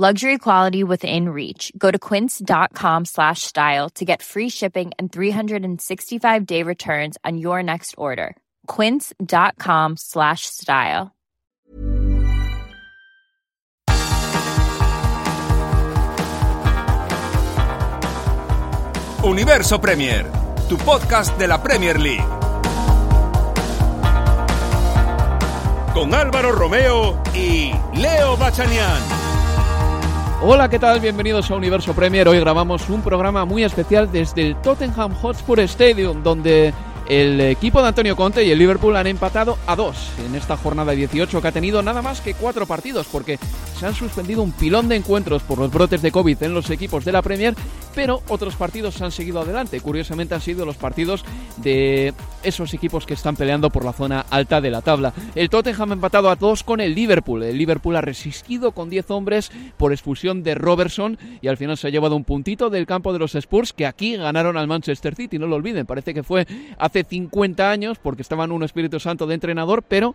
Luxury quality within reach. Go to quince.com slash style to get free shipping and 365 day returns on your next order. Quince.com slash style. Universo Premier, tu podcast de la Premier League. Con Álvaro Romeo y Leo Bachanian. Hola, ¿qué tal? Bienvenidos a Universo Premier. Hoy grabamos un programa muy especial desde el Tottenham Hotspur Stadium, donde el equipo de Antonio Conte y el Liverpool han empatado a dos en esta jornada 18 que ha tenido nada más que cuatro partidos porque se han suspendido un pilón de encuentros por los brotes de COVID en los equipos de la Premier, pero otros partidos se han seguido adelante. Curiosamente han sido los partidos de esos equipos que están peleando por la zona alta de la tabla. El Tottenham ha empatado a dos con el Liverpool. El Liverpool ha resistido con 10 hombres por expulsión de Robertson y al final se ha llevado un puntito del campo de los Spurs que aquí ganaron al Manchester City, no lo olviden, parece que fue hace 50 años porque estaban un Espíritu Santo de entrenador, pero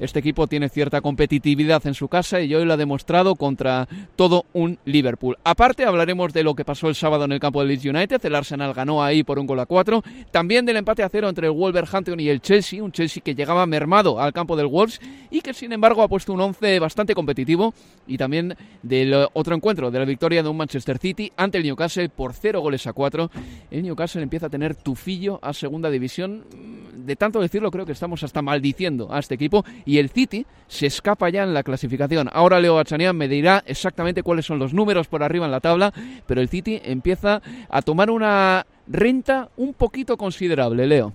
este equipo tiene cierta competitividad en su casa y hoy lo ha demostrado contra todo un Liverpool. Aparte, hablaremos de lo que pasó el sábado en el campo del Leeds United. El Arsenal ganó ahí por un gol a cuatro. También del empate a cero entre el Wolverhampton y el Chelsea. Un Chelsea que llegaba mermado al campo del Wolves y que, sin embargo, ha puesto un once bastante competitivo. Y también del otro encuentro, de la victoria de un Manchester City ante el Newcastle por cero goles a cuatro. El Newcastle empieza a tener tufillo a segunda división. De tanto decirlo, creo que estamos hasta maldiciendo a este equipo y el City se escapa ya en la clasificación. Ahora Leo Achanian me dirá exactamente cuáles son los números por arriba en la tabla, pero el City empieza a tomar una renta un poquito considerable, Leo.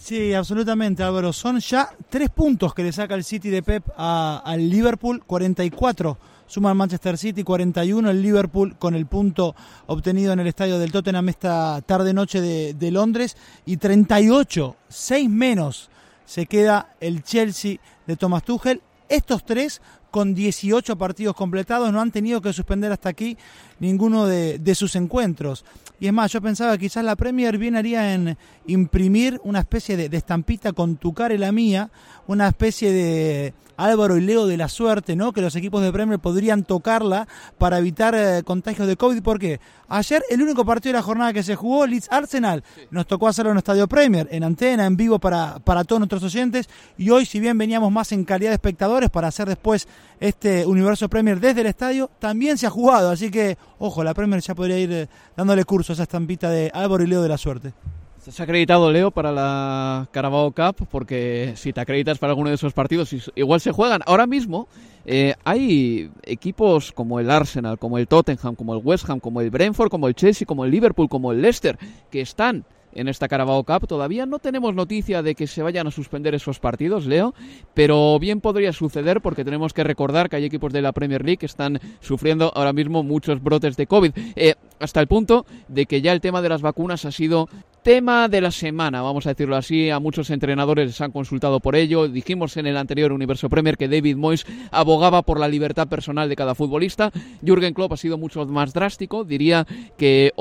Sí, absolutamente, Álvaro. Son ya tres puntos que le saca el City de Pep al Liverpool, 44 suma el Manchester City, 41 el Liverpool con el punto obtenido en el estadio del Tottenham esta tarde-noche de, de Londres y 38, 6 menos se queda el Chelsea de Thomas Tuchel. Estos tres con 18 partidos completados no han tenido que suspender hasta aquí ninguno de, sus encuentros. Y es más, yo pensaba que quizás la Premier bien haría en imprimir una especie de, estampita con tu cara y la mía, una especie de Álvaro y Leo de la suerte, ¿no? Que los equipos de Premier podrían tocarla para evitar eh, contagios de COVID. ¿Por qué? Ayer el único partido de la jornada que se jugó, Leeds Arsenal, nos tocó hacerlo en Estadio Premier, en antena, en vivo para, para todos nuestros oyentes. Y hoy, si bien veníamos más en calidad de espectadores para hacer después este universo Premier desde el estadio, también se ha jugado. Así que Ojo, la Premier ya podría ir eh, dándole curso a esa estampita de Álvaro y Leo de la suerte. ¿Estás acreditado, Leo, para la Carabao Cup? Porque si te acreditas para alguno de esos partidos, igual se juegan. Ahora mismo eh, hay equipos como el Arsenal, como el Tottenham, como el West Ham, como el Brentford, como el Chelsea, como el Liverpool, como el Leicester, que están en esta Carabao Cup. Todavía no tenemos noticia de que se vayan a suspender esos partidos, Leo, pero bien podría suceder porque tenemos que recordar que hay equipos de la Premier League que están sufriendo ahora mismo muchos brotes de COVID, eh, hasta el punto de que ya el tema de las vacunas ha sido tema de la semana, vamos a decirlo así. A muchos entrenadores les han consultado por ello. Dijimos en el anterior Universo Premier que David Moyes abogaba por la libertad personal de cada futbolista. Jürgen Klopp ha sido mucho más drástico. Diría que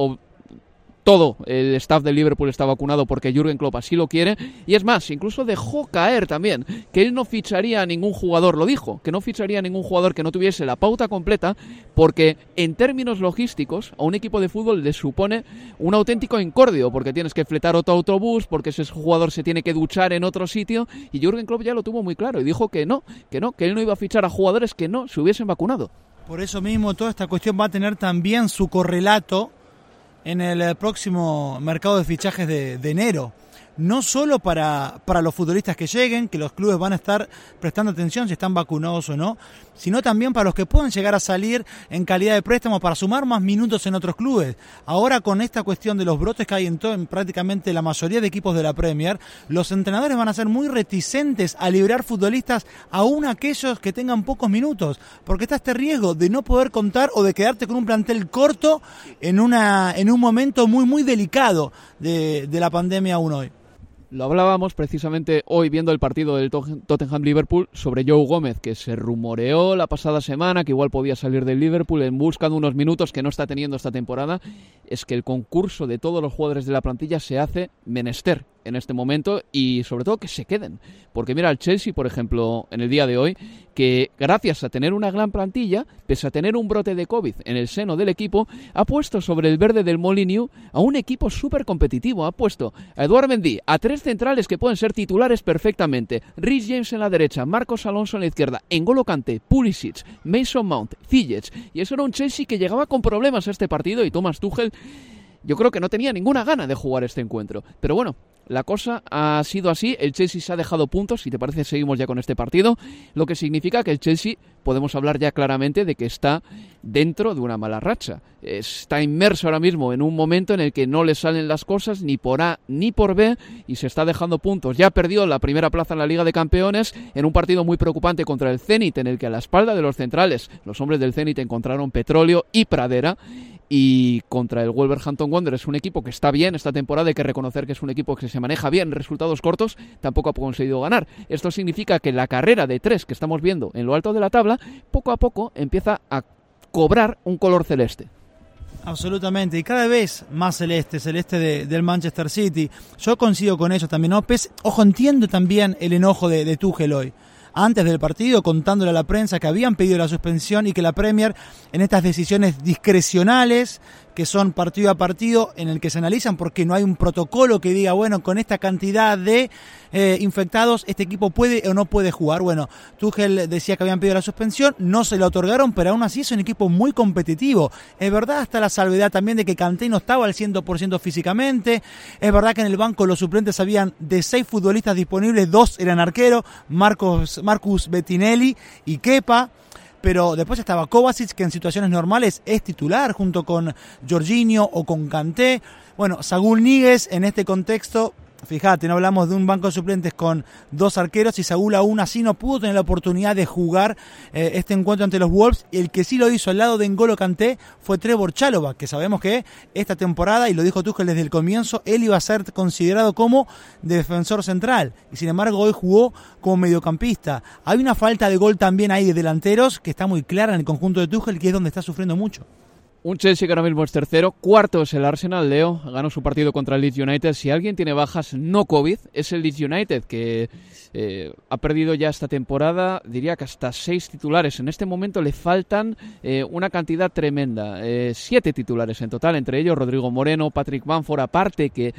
todo el staff del Liverpool está vacunado porque Jürgen Klopp así lo quiere. Y es más, incluso dejó caer también que él no ficharía a ningún jugador, lo dijo, que no ficharía a ningún jugador que no tuviese la pauta completa porque en términos logísticos a un equipo de fútbol le supone un auténtico incordio porque tienes que fletar otro autobús, porque ese jugador se tiene que duchar en otro sitio y Jürgen Klopp ya lo tuvo muy claro y dijo que no, que no, que él no iba a fichar a jugadores que no se hubiesen vacunado. Por eso mismo toda esta cuestión va a tener también su correlato en el eh, próximo mercado de fichajes de, de enero no solo para, para los futbolistas que lleguen, que los clubes van a estar prestando atención si están vacunados o no, sino también para los que pueden llegar a salir en calidad de préstamo para sumar más minutos en otros clubes. Ahora con esta cuestión de los brotes que hay en, todo, en prácticamente la mayoría de equipos de la Premier, los entrenadores van a ser muy reticentes a liberar futbolistas aún aquellos que tengan pocos minutos, porque está este riesgo de no poder contar o de quedarte con un plantel corto en, una, en un momento muy muy delicado de, de la pandemia aún hoy. Lo hablábamos precisamente hoy viendo el partido del Tottenham-Liverpool sobre Joe Gómez, que se rumoreó la pasada semana que igual podía salir del Liverpool en busca de unos minutos que no está teniendo esta temporada. Es que el concurso de todos los jugadores de la plantilla se hace menester en este momento y sobre todo que se queden. Porque mira, el Chelsea, por ejemplo, en el día de hoy, que gracias a tener una gran plantilla, pese a tener un brote de COVID en el seno del equipo, ha puesto sobre el verde del Molineux a un equipo súper competitivo. Ha puesto a Eduard Mendy, a tres centrales que pueden ser titulares perfectamente. Rhys James en la derecha, Marcos Alonso en la izquierda, Engolo Kanté, Pulisic, Mason Mount, Ziyech. Y eso era un Chelsea que llegaba con problemas a este partido y Thomas Tuchel yo creo que no tenía ninguna gana de jugar este encuentro. Pero bueno, la cosa ha sido así, el Chelsea se ha dejado puntos, si te parece seguimos ya con este partido, lo que significa que el Chelsea podemos hablar ya claramente de que está dentro de una mala racha. Está inmerso ahora mismo en un momento en el que no le salen las cosas ni por A ni por B y se está dejando puntos. Ya perdió la primera plaza en la Liga de Campeones en un partido muy preocupante contra el Zenit en el que a la espalda de los centrales los hombres del Zenit encontraron petróleo y pradera y contra el Wolverhampton Wanderers, un equipo que está bien esta temporada, hay que reconocer que es un equipo que se maneja bien, resultados cortos, tampoco ha conseguido ganar. Esto significa que la carrera de tres que estamos viendo en lo alto de la tabla, poco a poco empieza a cobrar un color celeste. Absolutamente, y cada vez más celeste, celeste del Manchester City. Yo coincido con eso también, ¿no? ojo, entiendo también el enojo de, de Tuchel hoy antes del partido contándole a la prensa que habían pedido la suspensión y que la Premier en estas decisiones discrecionales que son partido a partido en el que se analizan porque no hay un protocolo que diga, bueno, con esta cantidad de eh, infectados este equipo puede o no puede jugar. Bueno, Tuchel decía que habían pedido la suspensión, no se la otorgaron, pero aún así es un equipo muy competitivo. Es verdad hasta la salvedad también de que Kanté no estaba al 100% físicamente. Es verdad que en el banco los suplentes habían de seis futbolistas disponibles, dos eran arqueros, Marcos, Marcus Bettinelli y Kepa pero después estaba Kovacic, que en situaciones normales es titular, junto con Jorginho o con Kanté. Bueno, Sagul Níguez en este contexto Fíjate, no hablamos de un banco de suplentes con dos arqueros y Saúl aún así no pudo tener la oportunidad de jugar eh, este encuentro ante los Wolves. El que sí lo hizo al lado de N'Golo Kanté fue Trevor Chalobah, que sabemos que esta temporada, y lo dijo Tuchel desde el comienzo, él iba a ser considerado como defensor central. Y sin embargo hoy jugó como mediocampista. Hay una falta de gol también ahí de delanteros que está muy clara en el conjunto de Tuchel, que es donde está sufriendo mucho. Un Chelsea que ahora mismo es tercero, cuarto es el Arsenal, Leo, ganó su partido contra el Leeds United. Si alguien tiene bajas no COVID, es el Leeds United, que eh, ha perdido ya esta temporada, diría que hasta seis titulares. En este momento le faltan eh, una cantidad tremenda, eh, siete titulares en total, entre ellos Rodrigo Moreno, Patrick Banford, aparte que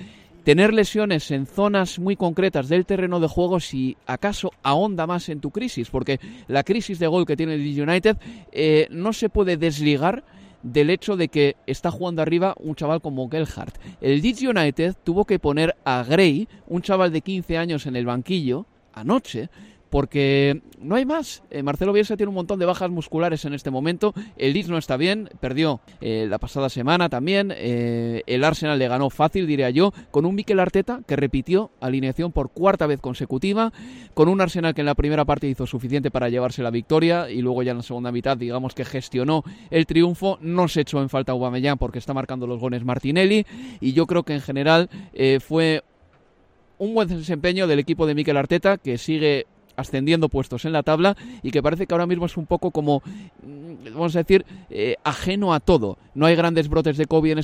tener lesiones en zonas muy concretas del terreno de juego si acaso ahonda más en tu crisis, porque la crisis de gol que tiene el Leeds United no se puede desligar del hecho de que está jugando arriba un chaval como Gelhardt. El Leeds United tuvo que poner a Gray, un chaval de 15 años en el banquillo, anoche, porque no hay más. Eh, Marcelo Bielsa tiene un montón de bajas musculares en este momento. El Leeds no está bien, perdió eh, la pasada semana también. Eh, el Arsenal le ganó fácil, diría yo, con un Mikel Arteta que repitió alineación por cuarta vez consecutiva, con un Arsenal que en la primera parte hizo suficiente para llevarse la victoria y luego ya en la segunda mitad, digamos que gestionó el triunfo. No se echó en falta Aubameyang porque está marcando los goles Martinelli y yo creo que en general fue un buen desempeño del equipo de Mikel Arteta que sigue ascendiendo puestos en la tabla y que parece que ahora mismo es un poco como, mm, vamos a decir, eh, ajeno a todo. No hay grandes brotes de COVID en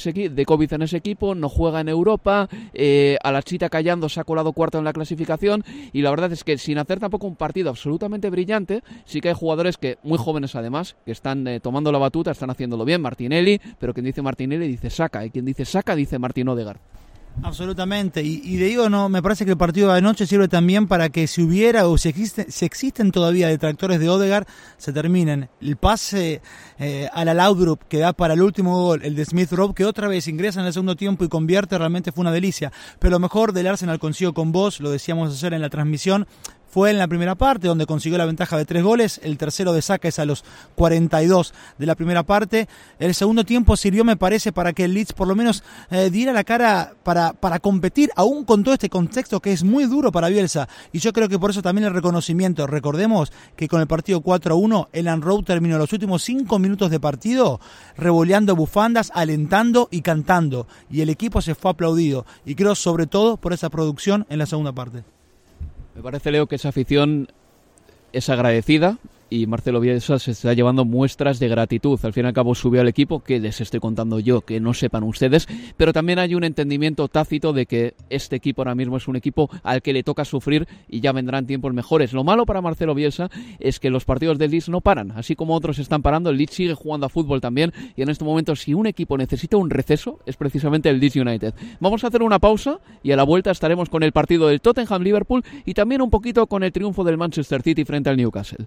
ese, equipo, no juega en Europa, eh, a la chita callando se ha colado cuarto en la clasificación y la verdad es que sin hacer tampoco un partido absolutamente brillante, sí que hay jugadores que, muy jóvenes además, que están eh, tomando la batuta, están haciéndolo bien, Martinelli, pero quien dice Martinelli dice saca, y quien dice saca dice Martín Odegar. Absolutamente. Y, y de digo, no, me parece que el partido de anoche sirve también para que si hubiera o si, existe, si existen todavía detractores de Odegar, se terminen. El pase eh, a la Laudrup que da para el último gol, el de Smith Rowe, que otra vez ingresa en el segundo tiempo y convierte, realmente fue una delicia. Pero lo mejor del Arsenal consigo con vos, lo decíamos ayer en la transmisión, fue en la primera parte, donde consiguió la ventaja de tres goles. El tercero de saca es a los 42 de la primera parte. El segundo tiempo sirvió, me parece, para que el Leeds por lo menos eh, diera la cara para, para competir, aún con todo este contexto que es muy duro para Bielsa. Y yo creo que por eso también el reconocimiento. Recordemos que con el partido 4-1, Elan Rowe terminó los últimos cinco minutos de partido revoleando bufandas, alentando y cantando. Y el equipo se fue aplaudido. Y creo sobre todo por esa producción en la segunda parte. Me parece, Leo, que esa afición es agradecida y Marcelo Bielsa se está llevando muestras de gratitud. Al fin y al cabo subió al equipo, que les estoy contando yo, que no sepan ustedes, pero también hay un entendimiento tácito de que este equipo ahora mismo es un equipo al que le toca sufrir y ya vendrán tiempos mejores. Lo malo para Marcelo Bielsa es que los partidos del Leeds no paran, así como otros están parando, el Leeds sigue jugando a fútbol también y en este momento si un equipo necesita un receso es precisamente el Leeds United. Vamos a hacer una pausa y a la vuelta estaremos con el partido del Tottenham Liverpool y también un poquito con el triunfo del Manchester City frente al Newcastle.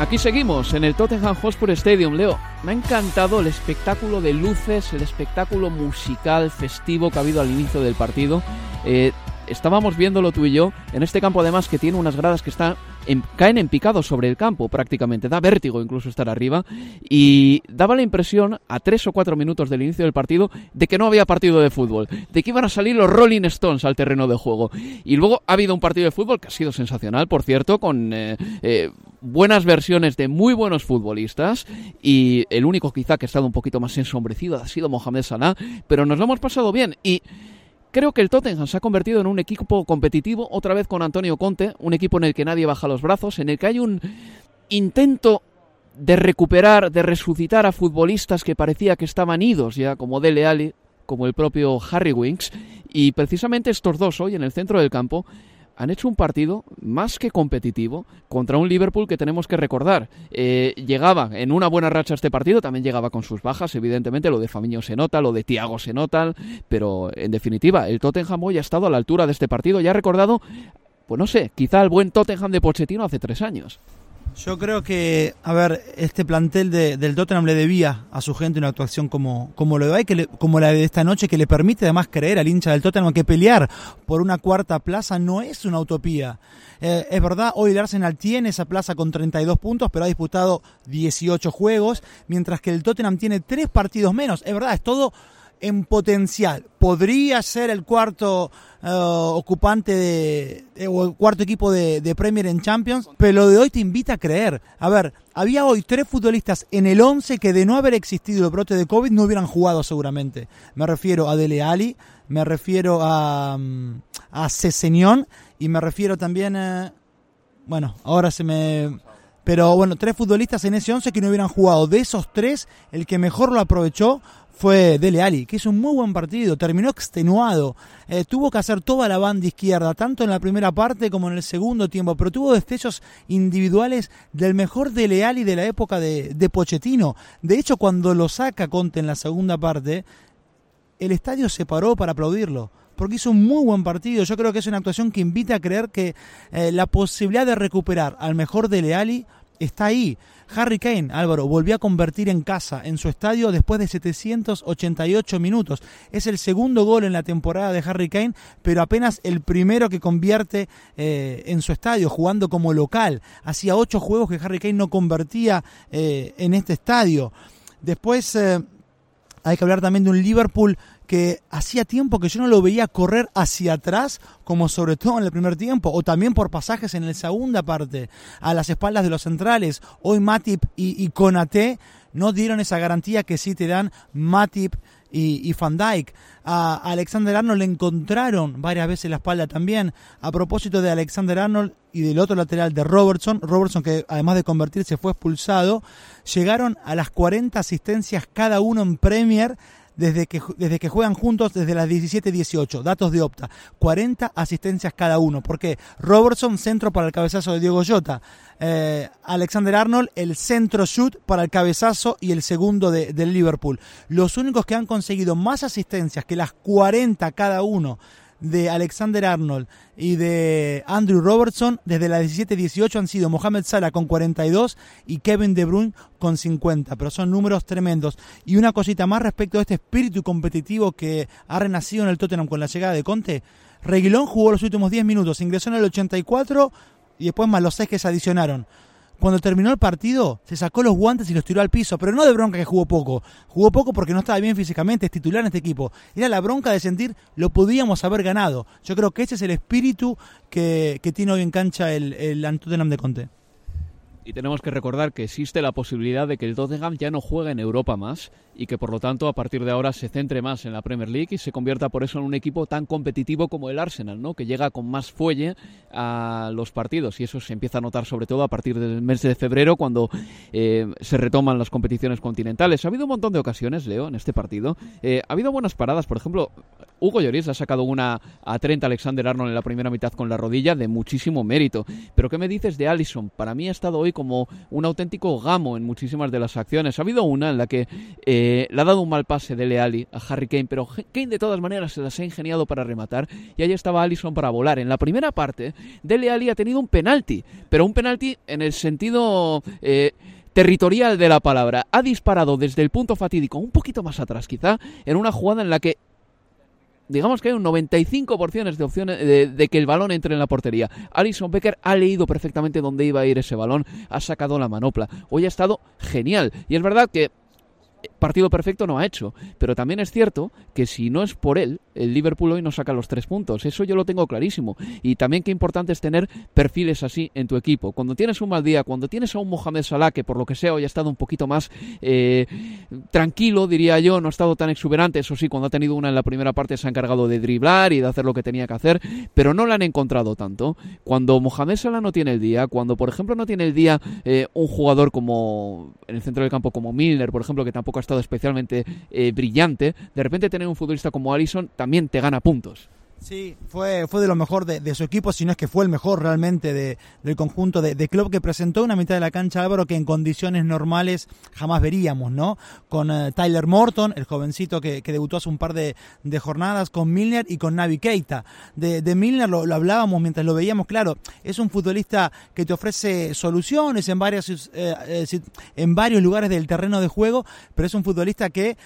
Aquí seguimos en el Tottenham Hotspur Stadium, Leo. Me ha encantado el espectáculo de luces, el espectáculo musical festivo que ha habido al inicio del partido. Eh, estábamos viéndolo tú y yo en este campo además que tiene unas gradas que están en, caen en picado sobre el campo prácticamente, da vértigo incluso estar arriba y daba la impresión a tres o cuatro minutos del inicio del partido de que no había partido de fútbol, de que iban a salir los Rolling Stones al terreno de juego y luego ha habido un partido de fútbol que ha sido sensacional, por cierto, con eh, eh, buenas versiones de muy buenos futbolistas y el único quizá que ha estado un poquito más ensombrecido ha sido Mohamed Salah, pero nos lo hemos pasado bien y Creo que el Tottenham se ha convertido en un equipo competitivo, otra vez con Antonio Conte, un equipo en el que nadie baja los brazos, en el que hay un intento de recuperar, de resucitar a futbolistas que parecía que estaban idos ya, como Dele Alli, como el propio Harry Winks, y precisamente estos dos hoy en el centro del campo han hecho un partido más que competitivo contra un Liverpool que tenemos que recordar. Eh, llegaba en una buena racha este partido, también llegaba con sus bajas, evidentemente, lo de Famiño se nota, lo de Tiago se nota, pero en definitiva, el Tottenham hoy ha estado a la altura de este partido y ha recordado, pues no sé, quizá el buen Tottenham de Pochettino hace tres años. Yo creo que, a ver, este plantel de, del Tottenham le debía a su gente una actuación como, como lo de que le, como la de esta noche, que le permite además creer al hincha del Tottenham que pelear por una cuarta plaza no es una utopía. Eh, es verdad, hoy el Arsenal tiene esa plaza con 32 puntos, pero ha disputado 18 juegos, mientras que el Tottenham tiene tres partidos menos. Es verdad, es todo en potencial. Podría ser el cuarto uh, ocupante de, de, o el cuarto equipo de, Premier en Champions, pero lo de hoy te invita a creer. A ver, había hoy tres futbolistas en el 11 que de no haber existido el brote de COVID no hubieran jugado seguramente. Me refiero a Dele Ali, me refiero a, a Ceseñón y me refiero también a... Bueno, ahora se me... Pero bueno, tres futbolistas en ese 11 que no hubieran jugado. De esos tres, el que mejor lo aprovechó fue Dele Ali, que hizo un muy buen partido, terminó extenuado, eh, tuvo que hacer toda la banda izquierda, tanto en la primera parte como en el segundo tiempo, pero tuvo destellos individuales del mejor Dele Ali de la época de, de Pochettino. De hecho, cuando lo saca Conte en la segunda parte, el estadio se paró para aplaudirlo porque hizo un muy buen partido. Yo creo que es una actuación que invita a creer que eh, la posibilidad de recuperar al mejor de Leali está ahí. Harry Kane, Álvaro, volvió a convertir en casa, en su estadio, después de 788 minutos. Es el segundo gol en la temporada de Harry Kane, pero apenas el primero que convierte eh, en su estadio, jugando como local. Hacía ocho juegos que Harry Kane no convertía eh, en este estadio. Después eh, hay que hablar también de un Liverpool que hacía tiempo que yo no lo veía correr hacia atrás, como sobre todo en el primer tiempo, o también por pasajes en la segunda parte, a las espaldas de los centrales. Hoy Matip y, y no dieron esa garantía que sí te dan Matip y, Van Dyke. A Alexander Arnold le encontraron varias veces la espalda también. A propósito de Alexander Arnold y del otro lateral de Robertson, Robertson que además de convertirse fue expulsado, llegaron a las 40 asistencias cada uno en Premier desde que, desde que juegan juntos desde las 17-18. Datos de Opta. 40 asistencias cada uno. porque Robertson, centro para el cabezazo de Diego Jota. Eh, Alexander Arnold, el centro shoot para el cabezazo y el segundo de, del Liverpool. Los únicos que han conseguido más asistencias que las 40 cada uno de Alexander Arnold y de Andrew Robertson desde la 17-18 han sido Mohamed Salah con 42 y Kevin De Bruyne con 50, pero son números tremendos. Y una cosita más respecto a este espíritu competitivo que ha renacido en el Tottenham con la llegada de Conte. Reguilón jugó los últimos 10 minutos, ingresó en el 84 y después más los 6 que se adicionaron. Cuando terminó el partido, se sacó los guantes y los tiró al piso, pero no de bronca que jugó poco. Jugó poco porque no estaba bien físicamente, es titular en este equipo. Era la bronca de sentir lo podíamos haber ganado. Yo creo que ese es el espíritu que, tiene hoy en cancha el, el Tottenham de Conte. Y tenemos que recordar que existe la posibilidad de que el Tottenham ya no juegue en Europa más y que por lo tanto a partir de ahora se centre más en la Premier League y se convierta por eso en un equipo tan competitivo como el Arsenal, ¿no? que llega con más fuelle a los partidos y eso se empieza a notar sobre todo a partir del mes de febrero cuando eh, se retoman las competiciones continentales. Ha habido un montón de ocasiones, Leo, en este partido. Eh, ha habido buenas paradas, por ejemplo, Hugo Lloris ha sacado una a 30 Alexander Arnold en la primera mitad con la rodilla de muchísimo mérito. Pero ¿qué me dices de Allison? Para mí ha estado hoy como un auténtico gamo en muchísimas de las acciones. Ha habido una en la que eh, le ha dado un mal pase de Leali a Harry Kane, pero Kane de todas maneras se las ha ingeniado para rematar y ahí estaba Allison para volar. En la primera parte, Dele Alli ha tenido un penalti, pero un penalti en el sentido... Eh, territorial de la palabra. Ha disparado desde el punto fatídico, un poquito más atrás quizá, en una jugada en la que digamos que hay un 95% de opciones de, que el balón entre en la portería. Alison Becker ha leído perfectamente dónde iba a ir ese balón, ha sacado la manopla. Hoy ha estado genial. Y es verdad que partido perfecto no ha hecho. Pero también es cierto que si no es por él, el Liverpool hoy no saca los tres puntos. Eso yo lo tengo clarísimo. Y también qué importante es tener perfiles así en tu equipo. Cuando tienes un mal día, cuando tienes a un Mohamed Salah que por lo que sea hoy ha estado un poquito más eh, tranquilo, diría yo, no ha estado tan exuberante. Eso sí, cuando ha tenido una en la primera parte se ha encargado de driblar y de hacer lo que tenía que hacer, pero no la han encontrado tanto. Cuando Mohamed Salah no tiene el día, cuando por ejemplo no tiene el día eh, un jugador como en el centro del campo como Milner, por ejemplo, que tampoco ha estado especialmente eh, brillante, de repente tener un futbolista como Allison también te gana puntos. Sí, fue, fue de lo mejor de, su equipo, si no es que fue el mejor realmente de, del conjunto de, club que presentó una mitad de la cancha Álvaro que en condiciones normales jamás veríamos, ¿no? Con eh, Tyler Morton, el jovencito que, debutó hace un par de, jornadas, con Milner y con Navi Keita. De, Milner lo, hablábamos mientras lo veíamos, claro, es un futbolista que te ofrece soluciones en, varias, eh, eh, en varios lugares del terreno de juego, pero es un futbolista que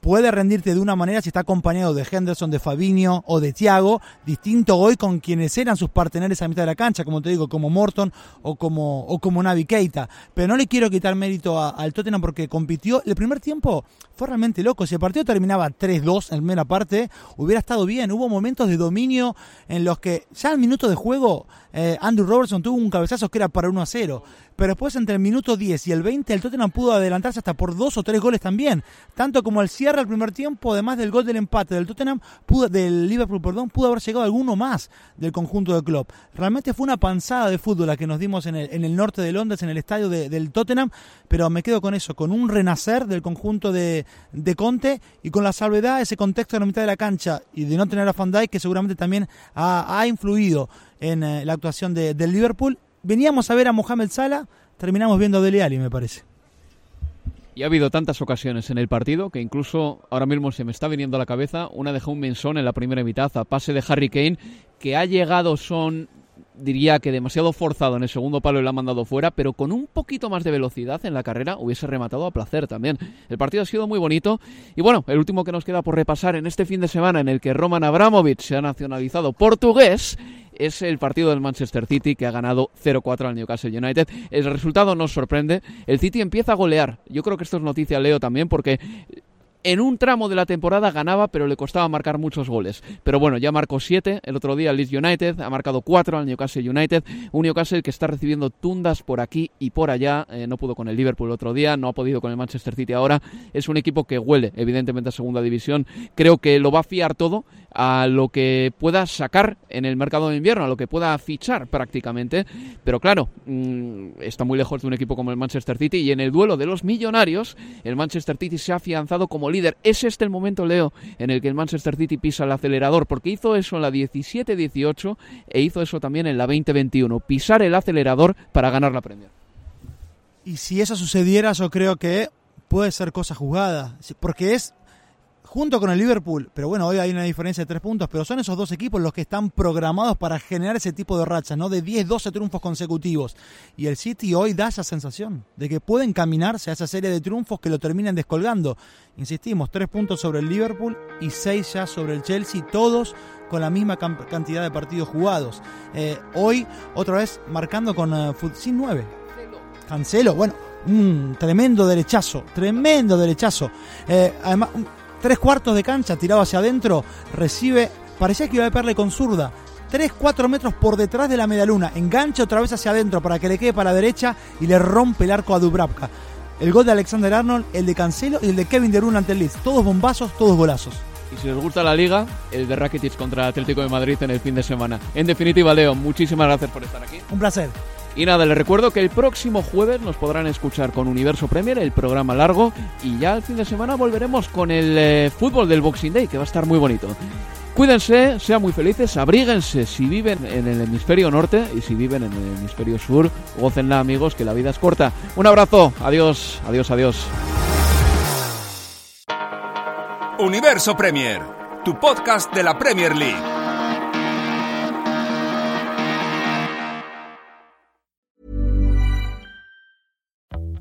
puede rendirte de una manera si está acompañado de Henderson, de Fabinho o de Thiago, distinto hoy con quienes eran sus parteneres a mitad de la cancha, como te digo, como Morton o como, o como Navi Keita. Pero no le quiero quitar mérito al Tottenham porque compitió. El primer tiempo fue realmente loco. Si el partido terminaba 3-2 en primera parte, hubiera estado bien. Hubo momentos de dominio en los que ya al minuto de juego eh, Andrew Robertson tuvo un cabezazo que era para 1 0 pero después entre el minuto 10 y el 20 el Tottenham pudo adelantarse hasta por dos o tres goles también, tanto como al cierre del primer tiempo, además del gol del empate del Tottenham, pudo, del Liverpool, perdón, pudo haber llegado alguno más del conjunto de club. Realmente fue una panzada de fútbol la que nos dimos en el, en el norte de Londres, en el estadio del Tottenham, pero me quedo con eso, con un renacer del conjunto de, de Conte y con la salvedad, ese contexto en la mitad de la cancha y de no tener a Van Dijk, que seguramente también ha, influido en eh, la actuación de, del Liverpool veníamos a ver a Mohamed Salah, terminamos viendo a Dele Alli, me parece. Y ha habido tantas ocasiones en el partido que incluso ahora mismo se me está viniendo a la cabeza una de un Mensón en la primera mitad a pase de Harry Kane que ha llegado son diría que demasiado forzado en el segundo palo y lo ha mandado fuera, pero con un poquito más de velocidad en la carrera hubiese rematado a placer también. El partido ha sido muy bonito y bueno, el último que nos queda por repasar en este fin de semana en el que Roman Abramovich se ha nacionalizado portugués es el partido del Manchester City que ha ganado 0-4 al Newcastle United. El resultado nos sorprende. El City empieza a golear. Yo creo que esto es noticia, Leo, también, porque en un tramo de la temporada ganaba, pero le costaba marcar muchos goles. Pero bueno, ya marcó siete el otro día el Leeds United, ha marcado cuatro al Newcastle United, un Newcastle que está recibiendo tundas por aquí y por allá, eh, no pudo con el Liverpool el otro día, no ha podido con el Manchester City ahora, es un equipo que huele evidentemente a segunda división, creo que lo va a fiar todo a lo que pueda sacar en el mercado de invierno, a lo que pueda fichar prácticamente, pero claro, mm, está muy lejos de un equipo como el Manchester City y en el duelo de los millonarios, el Manchester City se ha afianzado como líder. Es este el momento, Leo, en el que el Manchester City pisa el acelerador, porque hizo eso en la 17-18 e hizo eso también en la 20-21, pisar el acelerador para ganar la Premier. Y si eso sucediera, yo creo que puede ser cosa jugada, porque es junto con el Liverpool, pero bueno, hoy hay una diferencia de tres puntos, pero son esos dos equipos los que están programados para generar ese tipo de rachas, ¿no? De 10, 12 triunfos consecutivos. Y el City hoy da esa sensación de que pueden caminarse a esa serie de triunfos que lo terminan descolgando. Insistimos, tres puntos sobre el Liverpool y seis ya sobre el Chelsea, todos con la misma cantidad de partidos jugados. Eh, hoy, otra vez, marcando con uh, sin 9. Cancelo, bueno, un tremendo derechazo, tremendo derechazo. Eh, además, tres cuartos de cancha tirado hacia adentro, recibe, parecía que iba a pegarle con zurda, 3, 4 metros por detrás de la medialuna, engancha otra vez hacia adentro para que le quede para la derecha y le rompe el arco a Dubravka. El gol de Alexander Arnold, el de Cancelo y el de Kevin De Bruyne ante el Leeds. Todos bombazos, todos golazos. Y si les gusta la liga, el de Rakitic contra Atlético de Madrid en el fin de semana. En definitiva, Leo, muchísimas gracias por estar aquí. Un placer. Y nada, les recuerdo que el próximo jueves nos podrán escuchar con Universo Premier, el programa largo, y ya el fin de semana volveremos con el eh, fútbol del Boxing Day, que va a estar muy bonito. Cuídense, sean muy felices, abríguense si viven en el hemisferio norte y si viven en el hemisferio sur, gocenla amigos, que la vida es corta. Un abrazo, adiós, adiós, adiós. Universo Premier, tu podcast de la Premier League.